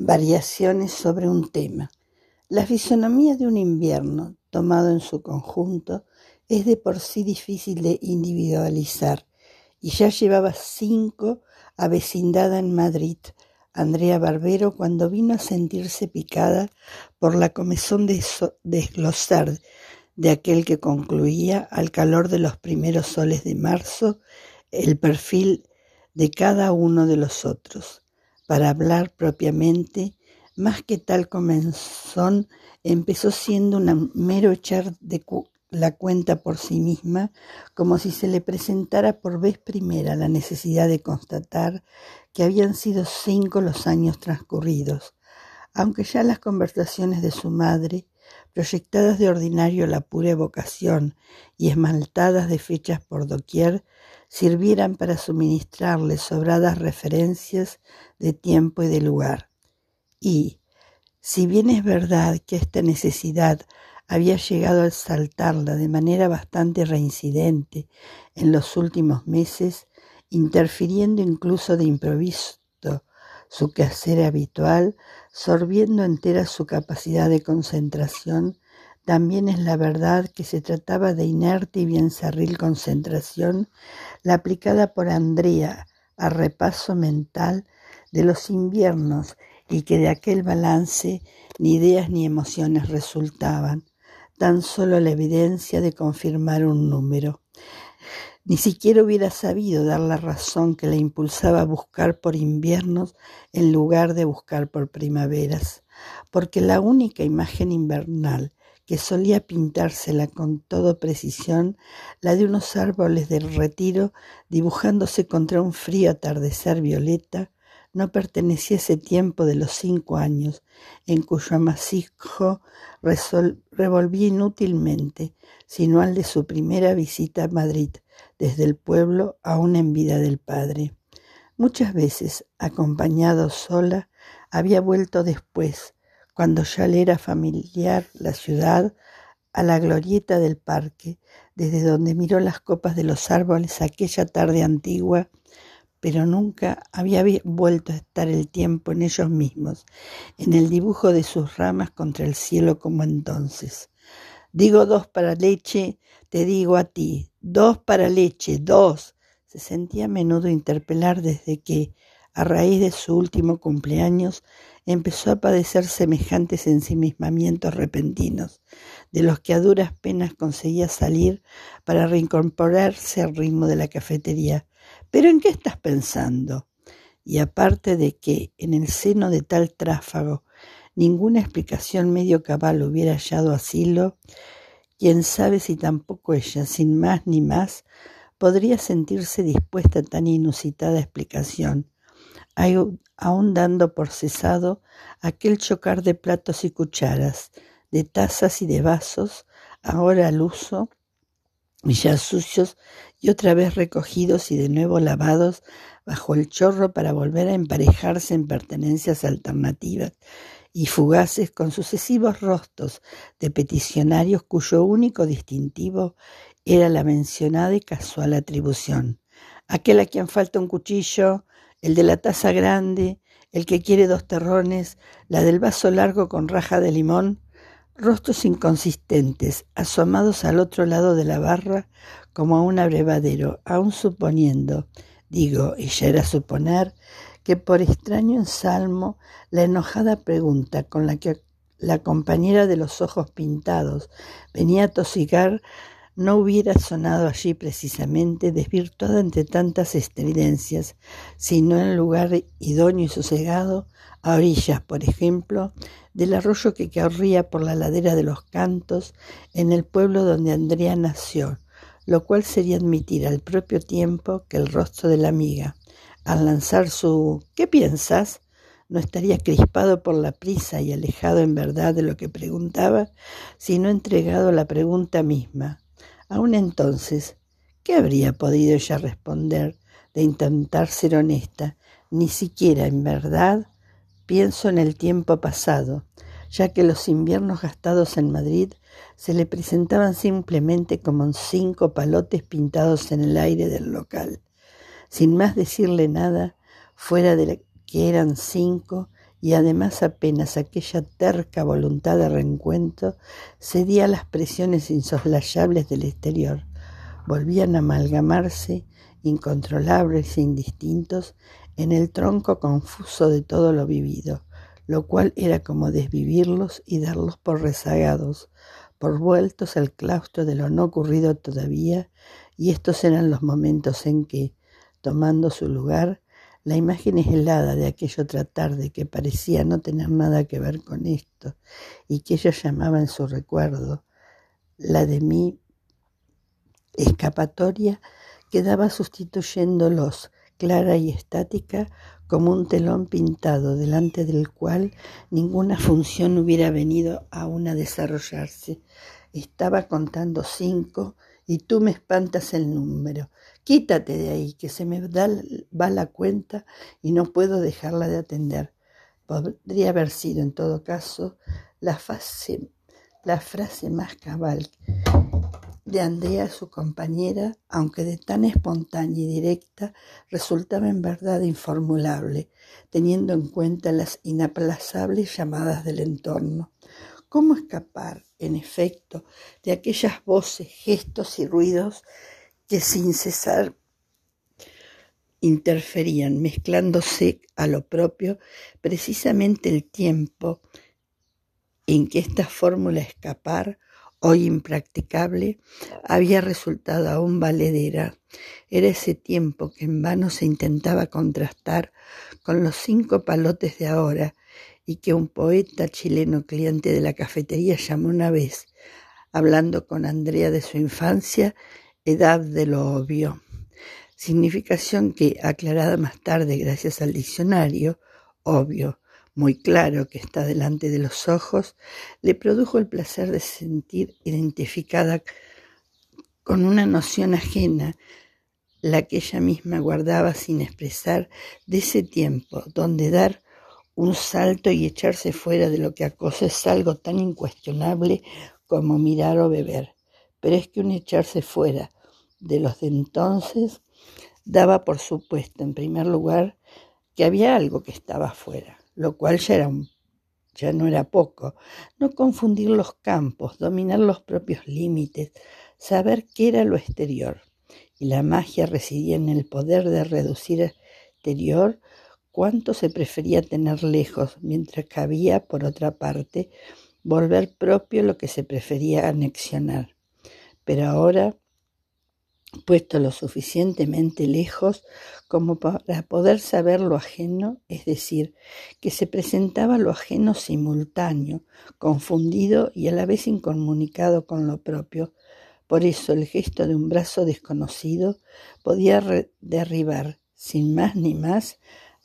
Variaciones sobre un tema. La fisonomía de un invierno, tomado en su conjunto, es de por sí difícil de individualizar, y ya llevaba cinco avecindada en Madrid, Andrea Barbero, cuando vino a sentirse picada por la comezón de desglosar de aquel que concluía, al calor de los primeros soles de marzo, el perfil de cada uno de los otros para hablar propiamente, más que tal comenzón, empezó siendo un mero echar de la cuenta por sí misma, como si se le presentara por vez primera la necesidad de constatar que habían sido cinco los años transcurridos, aunque ya las conversaciones de su madre, proyectadas de ordinario la pura evocación y esmaltadas de fechas por doquier, sirvieran para suministrarle sobradas referencias de tiempo y de lugar. Y, si bien es verdad que esta necesidad había llegado a saltarla de manera bastante reincidente en los últimos meses, interfiriendo incluso de improviso su quehacer habitual, sorbiendo entera su capacidad de concentración, también es la verdad que se trataba de inerte y bien cerril concentración, la aplicada por Andrea a repaso mental de los inviernos y que de aquel balance ni ideas ni emociones resultaban, tan solo la evidencia de confirmar un número. Ni siquiera hubiera sabido dar la razón que la impulsaba a buscar por inviernos en lugar de buscar por primaveras, porque la única imagen invernal que solía pintársela con toda precisión, la de unos árboles del retiro dibujándose contra un frío atardecer violeta, no pertenecía a ese tiempo de los cinco años en cuyo amasijo revolvía inútilmente, sino al de su primera visita a Madrid, desde el pueblo aún en vida del padre. Muchas veces, acompañado sola, había vuelto después, cuando ya le era familiar la ciudad, a la glorieta del parque, desde donde miró las copas de los árboles aquella tarde antigua, pero nunca había vuelto a estar el tiempo en ellos mismos, en el dibujo de sus ramas contra el cielo como entonces. Digo dos para leche, te digo a ti, dos para leche, dos. Se sentía a menudo interpelar desde que, a raíz de su último cumpleaños, empezó a padecer semejantes ensimismamientos repentinos, de los que a duras penas conseguía salir para reincorporarse al ritmo de la cafetería. ¿Pero en qué estás pensando? Y aparte de que en el seno de tal tráfago ninguna explicación medio cabal hubiera hallado asilo, quién sabe si tampoco ella, sin más ni más, podría sentirse dispuesta a tan inusitada explicación, aún dando por cesado aquel chocar de platos y cucharas, de tazas y de vasos, ahora al uso, y ya sucios y otra vez recogidos y de nuevo lavados bajo el chorro para volver a emparejarse en pertenencias alternativas y fugaces con sucesivos rostros de peticionarios cuyo único distintivo era la mencionada y casual atribución. Aquel a quien falta un cuchillo, el de la taza grande, el que quiere dos terrones, la del vaso largo con raja de limón, rostros inconsistentes, asomados al otro lado de la barra como a un abrevadero, aun suponiendo, digo, y ya era suponer, que por extraño ensalmo la enojada pregunta con la que la compañera de los ojos pintados venía a tosigar no hubiera sonado allí precisamente desvirtuada entre tantas estridencias, sino en lugar idóneo y sosegado, a orillas, por ejemplo, del arroyo que corría por la ladera de los cantos en el pueblo donde Andrea nació, lo cual sería admitir al propio tiempo que el rostro de la amiga, al lanzar su ¿qué piensas? no estaría crispado por la prisa y alejado en verdad de lo que preguntaba, sino entregado a la pregunta misma, Aún entonces, ¿qué habría podido ella responder de intentar ser honesta? Ni siquiera, en verdad, pienso en el tiempo pasado, ya que los inviernos gastados en Madrid se le presentaban simplemente como cinco palotes pintados en el aire del local, sin más decirle nada fuera de que eran cinco y además apenas aquella terca voluntad de reencuentro cedía a las presiones insoslayables del exterior. Volvían a amalgamarse, incontrolables e indistintos, en el tronco confuso de todo lo vivido, lo cual era como desvivirlos y darlos por rezagados, por vueltos al claustro de lo no ocurrido todavía, y estos eran los momentos en que, tomando su lugar, la imagen es helada de aquello otra tarde que parecía no tener nada que ver con esto y que ellos llamaban su recuerdo, la de mi escapatoria, quedaba sustituyéndolos, clara y estática, como un telón pintado delante del cual ninguna función hubiera venido aún a desarrollarse. Estaba contando cinco y tú me espantas el número. Quítate de ahí, que se me da, va la cuenta y no puedo dejarla de atender. Podría haber sido, en todo caso, la, la frase más cabal de Andrea, su compañera, aunque de tan espontánea y directa, resultaba en verdad informulable, teniendo en cuenta las inaplazables llamadas del entorno. ¿Cómo escapar, en efecto, de aquellas voces, gestos y ruidos que sin cesar interferían, mezclándose a lo propio precisamente el tiempo en que esta fórmula escapar, hoy impracticable, había resultado aún valedera. Era ese tiempo que en vano se intentaba contrastar con los cinco palotes de ahora y que un poeta chileno cliente de la cafetería llamó una vez, hablando con Andrea de su infancia, edad de lo obvio, significación que, aclarada más tarde gracias al diccionario, obvio, muy claro que está delante de los ojos, le produjo el placer de sentir identificada con una noción ajena, la que ella misma guardaba sin expresar, de ese tiempo donde dar un salto y echarse fuera de lo que acosa es algo tan incuestionable como mirar o beber. Pero es que un echarse fuera de los de entonces daba por supuesto, en primer lugar, que había algo que estaba afuera, lo cual ya, era ya no era poco. No confundir los campos, dominar los propios límites, saber qué era lo exterior. Y la magia residía en el poder de reducir exterior cuánto se prefería tener lejos, mientras cabía, por otra parte, volver propio lo que se prefería anexionar. Pero ahora puesto lo suficientemente lejos como para poder saber lo ajeno, es decir, que se presentaba lo ajeno simultáneo, confundido y a la vez incomunicado con lo propio. Por eso el gesto de un brazo desconocido podía derribar, sin más ni más,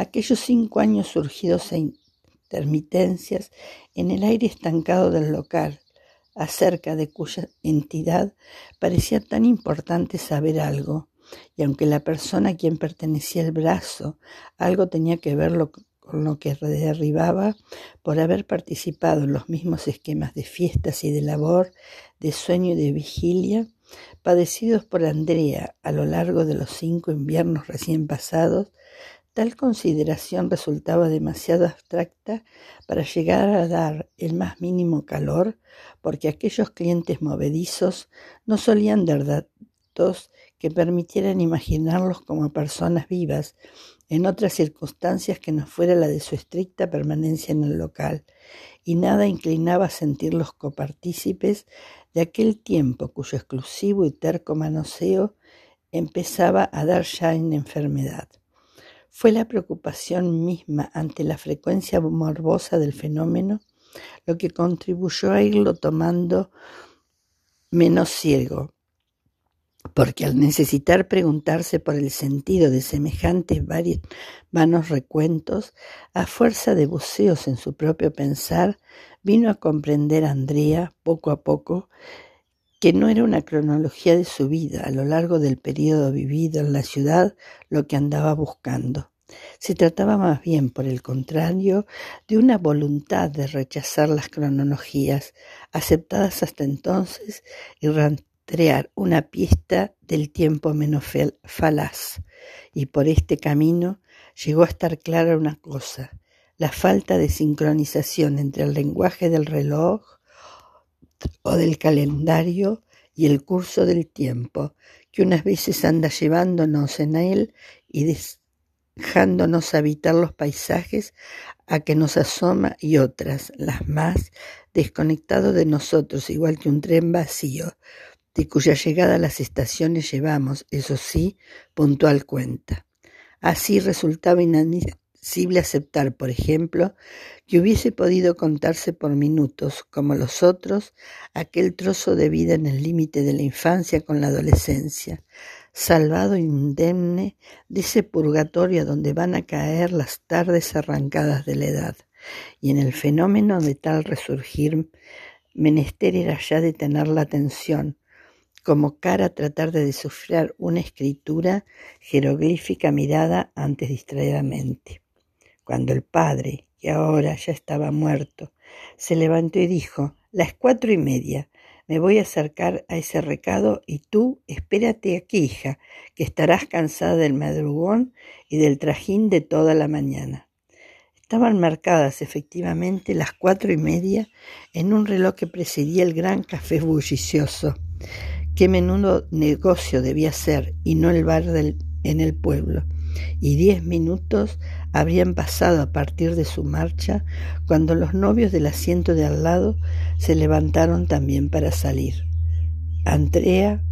aquellos cinco años surgidos a intermitencias en el aire estancado del local, acerca de cuya entidad parecía tan importante saber algo, y aunque la persona a quien pertenecía el brazo algo tenía que ver con lo que derribaba por haber participado en los mismos esquemas de fiestas y de labor, de sueño y de vigilia, padecidos por Andrea a lo largo de los cinco inviernos recién pasados, Tal consideración resultaba demasiado abstracta para llegar a dar el más mínimo calor, porque aquellos clientes movedizos no solían dar datos que permitieran imaginarlos como personas vivas en otras circunstancias que no fuera la de su estricta permanencia en el local, y nada inclinaba a sentirlos copartícipes de aquel tiempo cuyo exclusivo y terco manoseo empezaba a dar ya en enfermedad. Fue la preocupación misma ante la frecuencia morbosa del fenómeno lo que contribuyó a irlo tomando menos ciego, porque al necesitar preguntarse por el sentido de semejantes vanos recuentos, a fuerza de buceos en su propio pensar, vino a comprender Andrea, poco a poco, que no era una cronología de su vida a lo largo del periodo vivido en la ciudad lo que andaba buscando. Se trataba más bien, por el contrario, de una voluntad de rechazar las cronologías aceptadas hasta entonces y rastrear una pista del tiempo menos falaz. Y por este camino llegó a estar clara una cosa, la falta de sincronización entre el lenguaje del reloj o del calendario y el curso del tiempo, que unas veces anda llevándonos en él y dejándonos habitar los paisajes a que nos asoma y otras, las más, desconectado de nosotros, igual que un tren vacío, de cuya llegada a las estaciones llevamos, eso sí, puntual cuenta. Así resultaba inadmisible aceptar, por ejemplo, que hubiese podido contarse por minutos, como los otros, aquel trozo de vida en el límite de la infancia con la adolescencia, salvado indemne de ese purgatorio donde van a caer las tardes arrancadas de la edad. Y en el fenómeno de tal resurgir, menester era ya detener la atención, como cara tratar de descifrar una escritura jeroglífica mirada antes distraídamente. Cuando el padre, que ahora ya estaba muerto, se levantó y dijo, las cuatro y media, me voy a acercar a ese recado y tú espérate aquí, hija, que estarás cansada del madrugón y del trajín de toda la mañana. Estaban marcadas efectivamente las cuatro y media en un reloj que precedía el gran café bullicioso Qué menudo negocio debía ser y no el bar del, en el pueblo. Y diez minutos habrían pasado a partir de su marcha cuando los novios del asiento de al lado se levantaron también para salir. Andrea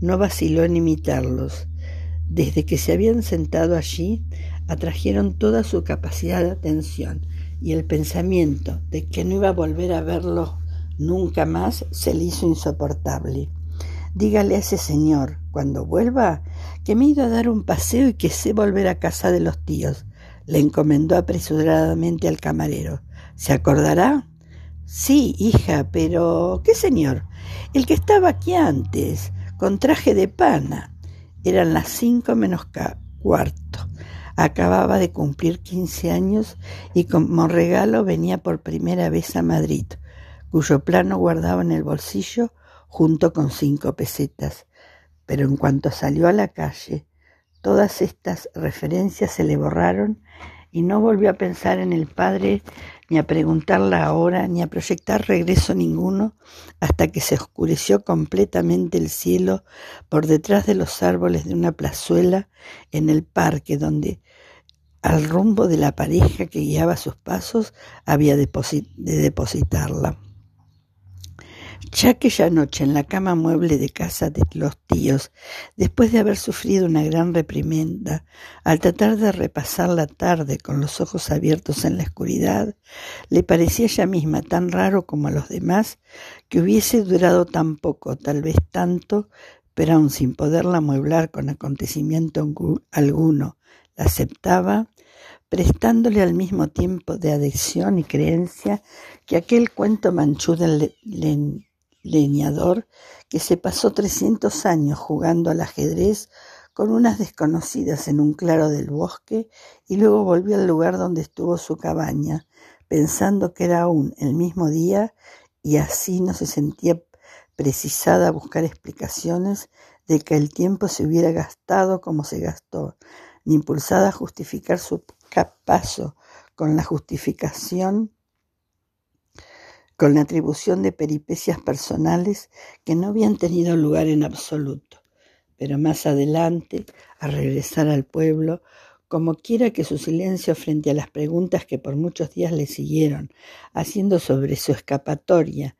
no vaciló en imitarlos. Desde que se habían sentado allí, atrajeron toda su capacidad de atención y el pensamiento de que no iba a volver a verlo nunca más se le hizo insoportable. Dígale a ese señor, cuando vuelva, que me he ido a dar un paseo y que sé volver a casa de los tíos, le encomendó apresuradamente al camarero. ¿Se acordará? Sí, hija, pero ¿qué señor? El que estaba aquí antes, con traje de pana. Eran las cinco menos cuarto. Acababa de cumplir quince años y como regalo venía por primera vez a Madrid, cuyo plano guardaba en el bolsillo junto con cinco pesetas, pero en cuanto salió a la calle, todas estas referencias se le borraron y no volvió a pensar en el padre, ni a preguntar la hora, ni a proyectar regreso ninguno, hasta que se oscureció completamente el cielo por detrás de los árboles de una plazuela en el parque donde al rumbo de la pareja que guiaba sus pasos había de depositarla. Ya aquella noche en la cama mueble de casa de los tíos, después de haber sufrido una gran reprimenda, al tratar de repasar la tarde con los ojos abiertos en la oscuridad, le parecía ella misma tan raro como a los demás que hubiese durado tan poco, tal vez tanto, pero aun sin poderla amueblar con acontecimiento alguno, la aceptaba, prestándole al mismo tiempo de adhesión y creencia que aquel cuento manchú del leñador que se pasó trescientos años jugando al ajedrez con unas desconocidas en un claro del bosque y luego volvió al lugar donde estuvo su cabaña, pensando que era aún el mismo día y así no se sentía precisada a buscar explicaciones de que el tiempo se hubiera gastado como se gastó, ni impulsada a justificar su paso con la justificación con la atribución de peripecias personales que no habían tenido lugar en absoluto. Pero más adelante, al regresar al pueblo, como quiera que su silencio frente a las preguntas que por muchos días le siguieron, haciendo sobre su escapatoria,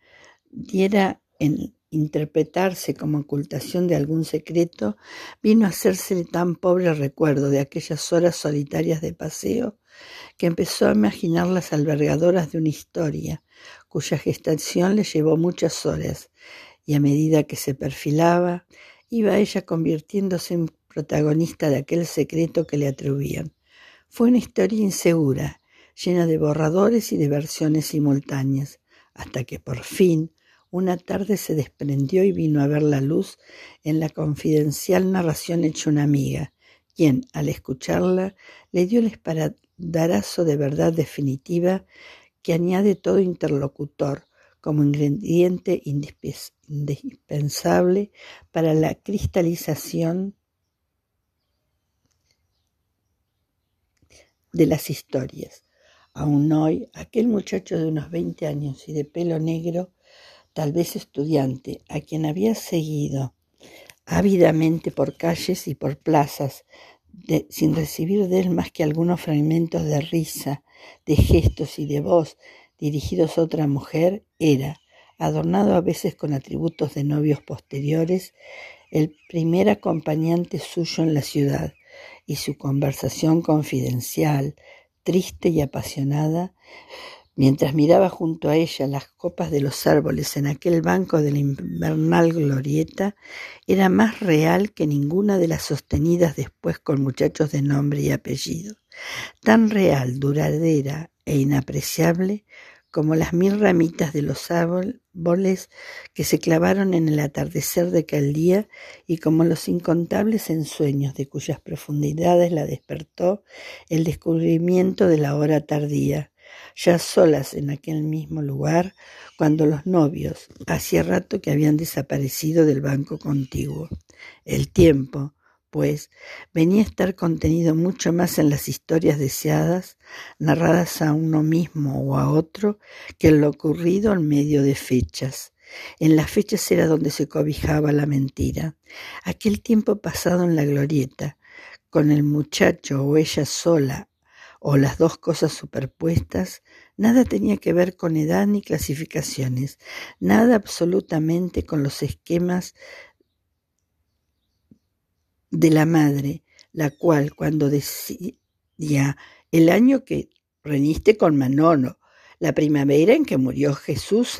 diera en interpretarse como ocultación de algún secreto, vino a hacerse tan pobre recuerdo de aquellas horas solitarias de paseo que empezó a imaginar las albergadoras de una historia, cuya gestación le llevó muchas horas, y a medida que se perfilaba, iba ella convirtiéndose en protagonista de aquel secreto que le atribuían. Fue una historia insegura, llena de borradores y de versiones simultáneas, hasta que por fin una tarde se desprendió y vino a ver la luz en la confidencial narración hecha una amiga, quien, al escucharla, le dio el espaldarazo de verdad definitiva que añade todo interlocutor como ingrediente indispensable para la cristalización de las historias. Aún hoy, aquel muchacho de unos veinte años y de pelo negro, tal vez estudiante, a quien había seguido ávidamente por calles y por plazas, sin recibir de él más que algunos fragmentos de risa, de gestos y de voz dirigidos a otra mujer, era, adornado a veces con atributos de novios posteriores, el primer acompañante suyo en la ciudad, y su conversación confidencial, triste y apasionada, mientras miraba junto a ella las copas de los árboles en aquel banco de la invernal glorieta, era más real que ninguna de las sostenidas después con muchachos de nombre y apellido, tan real, duradera e inapreciable como las mil ramitas de los árboles que se clavaron en el atardecer de aquel día y como los incontables ensueños de cuyas profundidades la despertó el descubrimiento de la hora tardía, ya solas en aquel mismo lugar, cuando los novios hacía rato que habían desaparecido del banco contiguo. El tiempo, pues, venía a estar contenido mucho más en las historias deseadas, narradas a uno mismo o a otro, que en lo ocurrido en medio de fechas. En las fechas era donde se cobijaba la mentira. Aquel tiempo pasado en la glorieta, con el muchacho o ella sola, o las dos cosas superpuestas, nada tenía que ver con edad ni clasificaciones, nada absolutamente con los esquemas de la madre, la cual cuando decía el año que reniste con Manolo, la primavera en que murió Jesús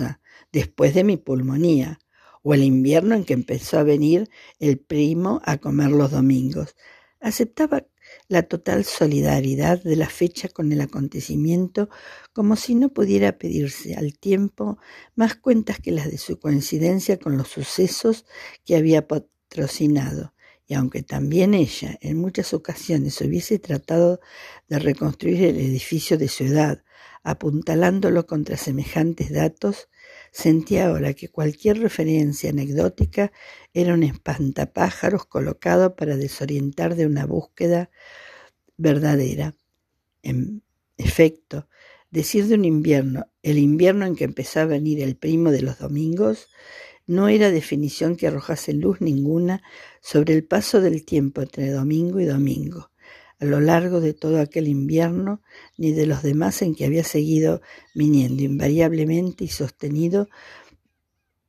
después de mi pulmonía, o el invierno en que empezó a venir el primo a comer los domingos. Aceptaba la total solidaridad de la fecha con el acontecimiento como si no pudiera pedirse al tiempo más cuentas que las de su coincidencia con los sucesos que había patrocinado. Y aunque también ella en muchas ocasiones hubiese tratado de reconstruir el edificio de su edad, apuntalándolo contra semejantes datos, sentía ahora que cualquier referencia anecdótica era un espantapájaros colocado para desorientar de una búsqueda verdadera. En efecto, decir de un invierno, el invierno en que empezó a venir el primo de los domingos, no era definición que arrojase luz ninguna sobre el paso del tiempo entre domingo y domingo, a lo largo de todo aquel invierno, ni de los demás en que había seguido viniendo invariablemente y sostenido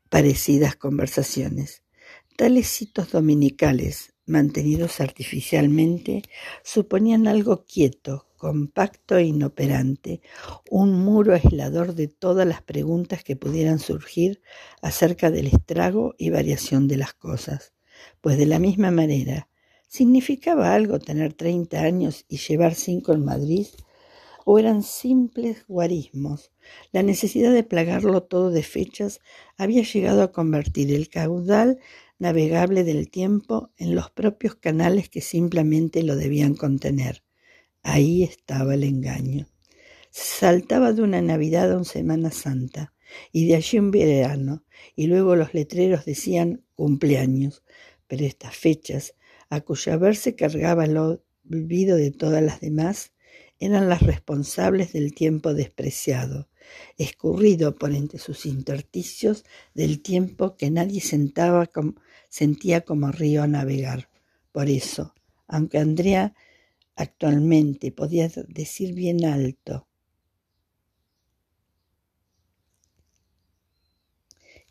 parecidas conversaciones. Tales hitos dominicales, mantenidos artificialmente, suponían algo quieto, compacto e inoperante, un muro aislador de todas las preguntas que pudieran surgir acerca del estrago y variación de las cosas. Pues de la misma manera, ¿significaba algo tener treinta años y llevar cinco en Madrid? ¿O eran simples guarismos? La necesidad de plagarlo todo de fechas había llegado a convertir el caudal navegable del tiempo en los propios canales que simplemente lo debían contener. Ahí estaba el engaño. Saltaba de una Navidad a una Semana Santa, y de allí un verano, y luego los letreros decían cumpleaños, pero estas fechas, a cuyo haber se cargaba el olvido de todas las demás, eran las responsables del tiempo despreciado, escurrido por entre sus intersticios del tiempo que nadie sentaba sentía como río a navegar. Por eso, aunque Andrea actualmente, podía decir bien alto.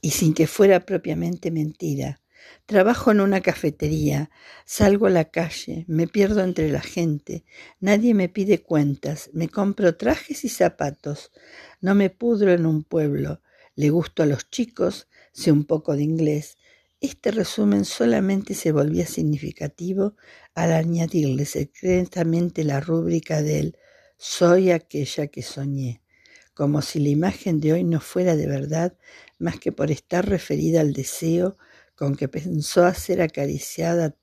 Y sin que fuera propiamente mentira. Trabajo en una cafetería, salgo a la calle, me pierdo entre la gente, nadie me pide cuentas, me compro trajes y zapatos, no me pudro en un pueblo, le gusto a los chicos, sé un poco de inglés, este resumen solamente se volvía significativo al añadirle secretamente la rúbrica del soy aquella que soñé, como si la imagen de hoy no fuera de verdad más que por estar referida al deseo con que pensó ser acariciada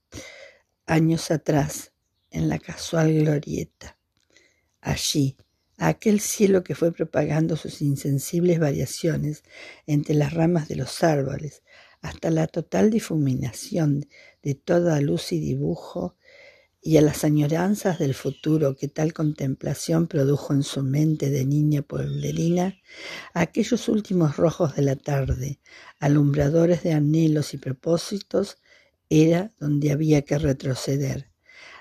años atrás en la casual glorieta. Allí, aquel cielo que fue propagando sus insensibles variaciones entre las ramas de los árboles, hasta la total difuminación de toda luz y dibujo, y a las añoranzas del futuro que tal contemplación produjo en su mente de niña pueblerina, aquellos últimos rojos de la tarde, alumbradores de anhelos y propósitos, era donde había que retroceder.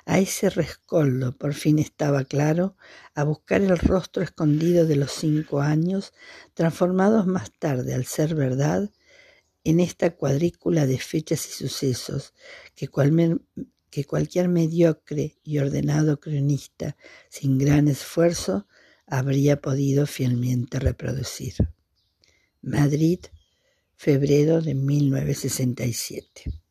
A ese rescoldo por fin estaba claro, a buscar el rostro escondido de los cinco años, transformados más tarde al ser verdad, en esta cuadrícula de fechas y sucesos que, que cualquier mediocre y ordenado cronista sin gran esfuerzo habría podido fielmente reproducir. Madrid, febrero de 1967.